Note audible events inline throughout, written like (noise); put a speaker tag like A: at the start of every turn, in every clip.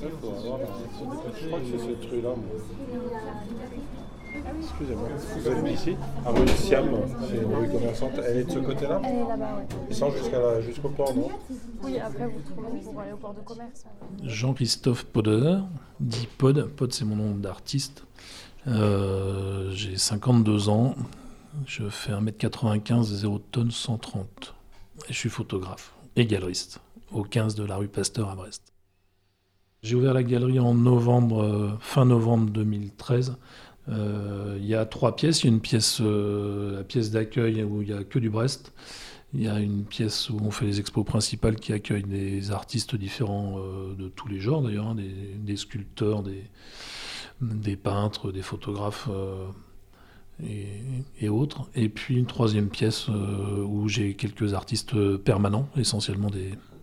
A: Ça, faut avoir la- Je crois que c'est cette rue-là. moi. Excusez-moi. Vous allez ici À rue Siam, c'est une rue commerçante. Elle est de ce côté-là
B: Elle est là-bas,
A: jusqu'à la- jusqu'au port, non
B: Oui, après, vous trouvez pour aller au port de commerce.
C: Jean-Christophe Poder, dit Pod. Pod, c'est mon nom d'artiste. Euh, J'ai 52 ans. Je fais 1m95, 0 tonnes, 130. Et je suis photographe et galeriste au 15 de la rue Pasteur à Brest. J'ai ouvert la galerie en novembre, euh, fin novembre 2013. Euh, Il y a trois pièces. Il y a une pièce, euh, la pièce d'accueil où il n'y a que du Brest. Il y a une pièce où on fait les expos principales qui accueillent des artistes différents de tous les genres d'ailleurs, hein, des, sculpteurs, des, peintres, des photographes et, autres. Et puis une troisième pièce où j'ai quelques artistes permanents, essentiellement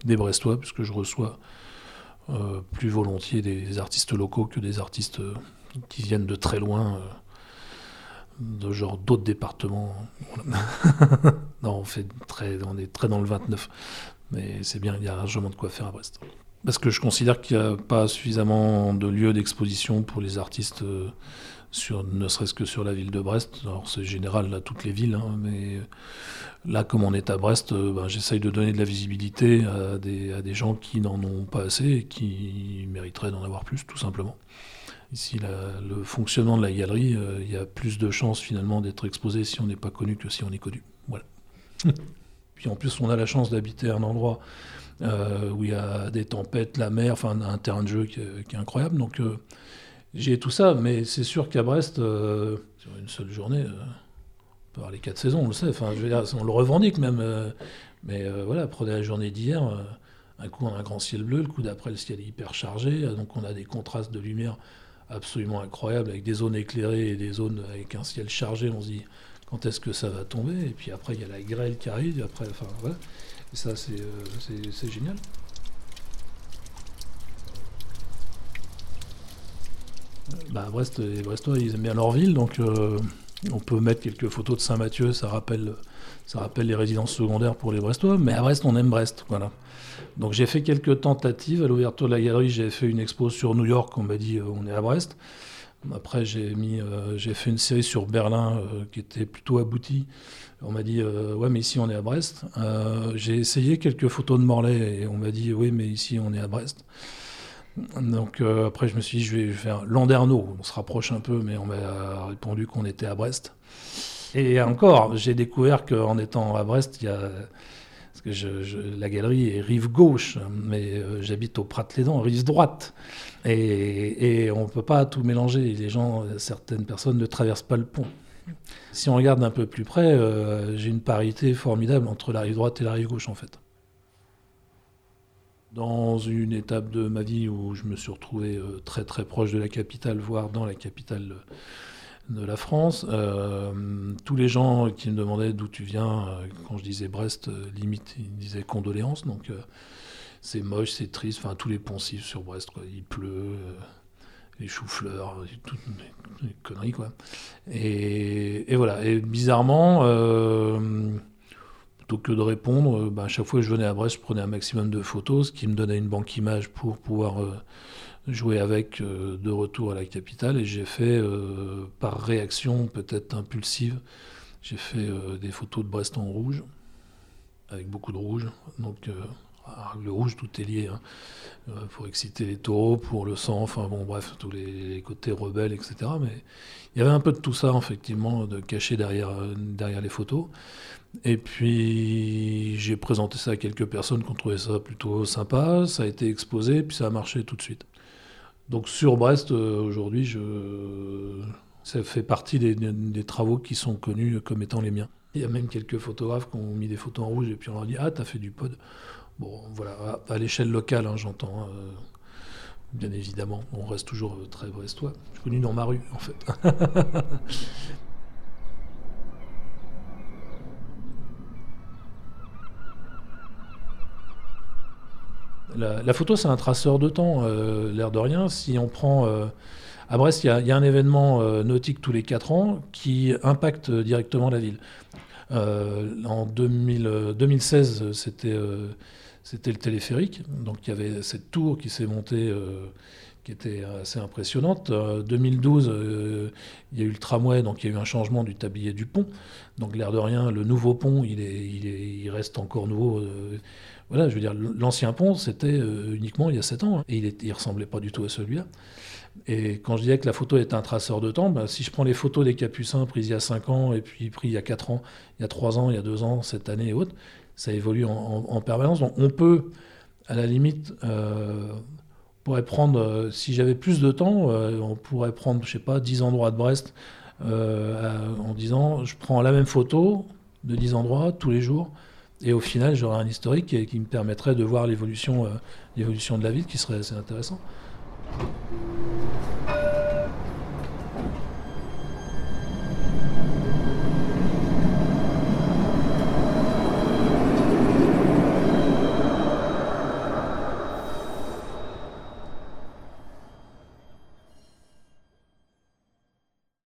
C: des Brestois, puisque je reçois euh, plus volontiers des artistes locaux que des artistes euh, qui viennent de très loin. euh, de genre d'autres départements. (laughs) Non, on est très dans le 29, mais c'est bien, il y a largement de quoi faire à Brest. Parce que je considère qu'il n'y a pas suffisamment de lieux d'exposition pour les artistes, euh, sur, ne serait-ce que sur la ville de Brest. Alors c'est général à toutes les villes, hein, mais là, comme on est à Brest, euh, ben, j'essaye de donner de la visibilité à des, gens qui n'en ont pas assez et qui mériteraient d'en avoir plus, tout simplement. Ici, le fonctionnement de la galerie, euh, il y a plus de chances finalement d'être exposé si on n'est pas connu que si on est connu. Voilà. (laughs) Puis en plus, on a la chance d'habiter un endroit euh, où il y a des tempêtes, la mer, enfin un terrain de jeu qui est, incroyable. Donc euh, j'ai tout ça, mais c'est sûr qu'à Brest, euh, sur une seule journée, on peut les quatre saisons, on le sait. Enfin, on le revendique même. mais voilà, prenez la journée d'hier. un coup, on a un grand ciel bleu, le coup d'après, le ciel est hyper chargé. Donc, on a des contrastes de lumière absolument incroyables avec des zones éclairées et des zones avec un ciel chargé. On se dit quand est-ce que ça va tomber Et puis après, il y a la grêle qui arrive. Et après, enfin, ça, c'est euh, c'est génial. Bah, Brest, les Brestois, ils aiment bien leur ville, donc euh, on peut mettre quelques photos de Saint-Mathieu, ça rappelle, ça rappelle les résidences secondaires pour les Brestois, mais à Brest, on aime Brest, voilà. Donc j'ai fait quelques tentatives. À l'ouverture de la galerie, j'ai fait une expo sur New York, on m'a dit euh, on est à Brest. Après, j'ai mis, euh, j'ai fait une série sur Berlin euh, qui était plutôt aboutie. On m'a dit euh, ouais, mais ici on est à Brest. J'ai essayé quelques photos de Morlaix et on m'a dit oui, mais ici on est à Brest. Donc après, je me suis dit je vais faire Landerneau. On se rapproche un peu, mais on m'a répondu qu'on était à Brest. Et encore, j'ai découvert qu'en étant à Brest, il y a parce que la galerie est rive gauche, mais j'habite au Prat-les-Dents, rive droite. Et, on ne peut pas tout mélanger. Les gens, certaines personnes ne traversent pas le pont. Si on regarde un peu plus près, euh, j'ai une parité formidable entre la rive droite et la rive gauche, en fait. Dans une étape de ma vie où je me suis retrouvé euh, très très proche de la capitale, voire dans la capitale de la France, euh, tous les gens qui me demandaient d'où tu viens, quand je disais Brest, limite ils disaient condoléances, donc c'est moche, c'est triste, enfin tous les poncifs sur Brest, il pleut, euh, les choux-fleurs, euh, toutes des conneries quoi. Et, voilà, et bizarrement, euh, plutôt que de répondre, bah, à chaque fois que je venais à Brest, je prenais un maximum de photos, ce qui me donnait une banque image pour pouvoir jouer avec de retour à la capitale. Et j'ai fait, par réaction peut-être impulsive, j'ai fait des photos de Brest en rouge, avec beaucoup de rouge. Donc le rouge, tout est lié. hein. Euh, pour exciter les taureaux, pour le sang, enfin bon, bref, tous les, côtés rebelles, etc. Mais il y avait un peu de tout ça, effectivement, de caché derrière, euh, derrière les photos. Et puis j'ai présenté ça à quelques personnes qui ont trouvé ça plutôt sympa, ça a été exposé, puis ça a marché tout de suite. Donc sur Brest, euh, aujourd'hui, ça fait partie des travaux qui sont connus comme étant les miens. Il y a même quelques photographes qui ont mis des photos en rouge et puis on leur dit Ah, t'as fait du pod. Bon, voilà, à, l'échelle locale, hein, j'entends. hein, euh, bien évidemment, on reste toujours euh, très brestois. Je suis connu dans ma rue, en fait. (laughs) La, photo, c'est un traceur de temps, euh, l'air de rien. Si on prend. à Brest, il y, y a un événement nautique tous les 4 ans qui impacte directement la ville. Euh, en 2000, euh, 2016, c'était euh, c'était le téléphérique. Donc il y avait cette tour qui s'est montée, euh, qui était assez impressionnante. En 2012, euh, il y a eu le tramway, donc il y a eu un changement du tablier du pont. Donc l'air de rien, le nouveau pont, il, est, il, est, il reste encore nouveau. euh, voilà, je veux dire, l'ancien pont, c'était euh, uniquement il y a 7 ans, hein, et il ne ressemblait pas du tout à celui-là. Et quand je disais que la photo est un traceur de temps, ben, si je prends les photos des Capucins prises il y a 5 ans, et puis prises il y a 4 ans, il y a 3 ans, il y a 2 ans, cette année et autres, ça évolue en, en- en permanence. Donc on peut, à la limite, euh, on pourrait prendre, euh, si j'avais plus de temps, euh, on pourrait prendre, je sais pas, 10 endroits de Brest à- en disant, je prends la même photo de 10 endroits tous les jours, et au final, j'aurai un historique qui, me permettrait de voir l'évolution de la ville, qui serait assez intéressant.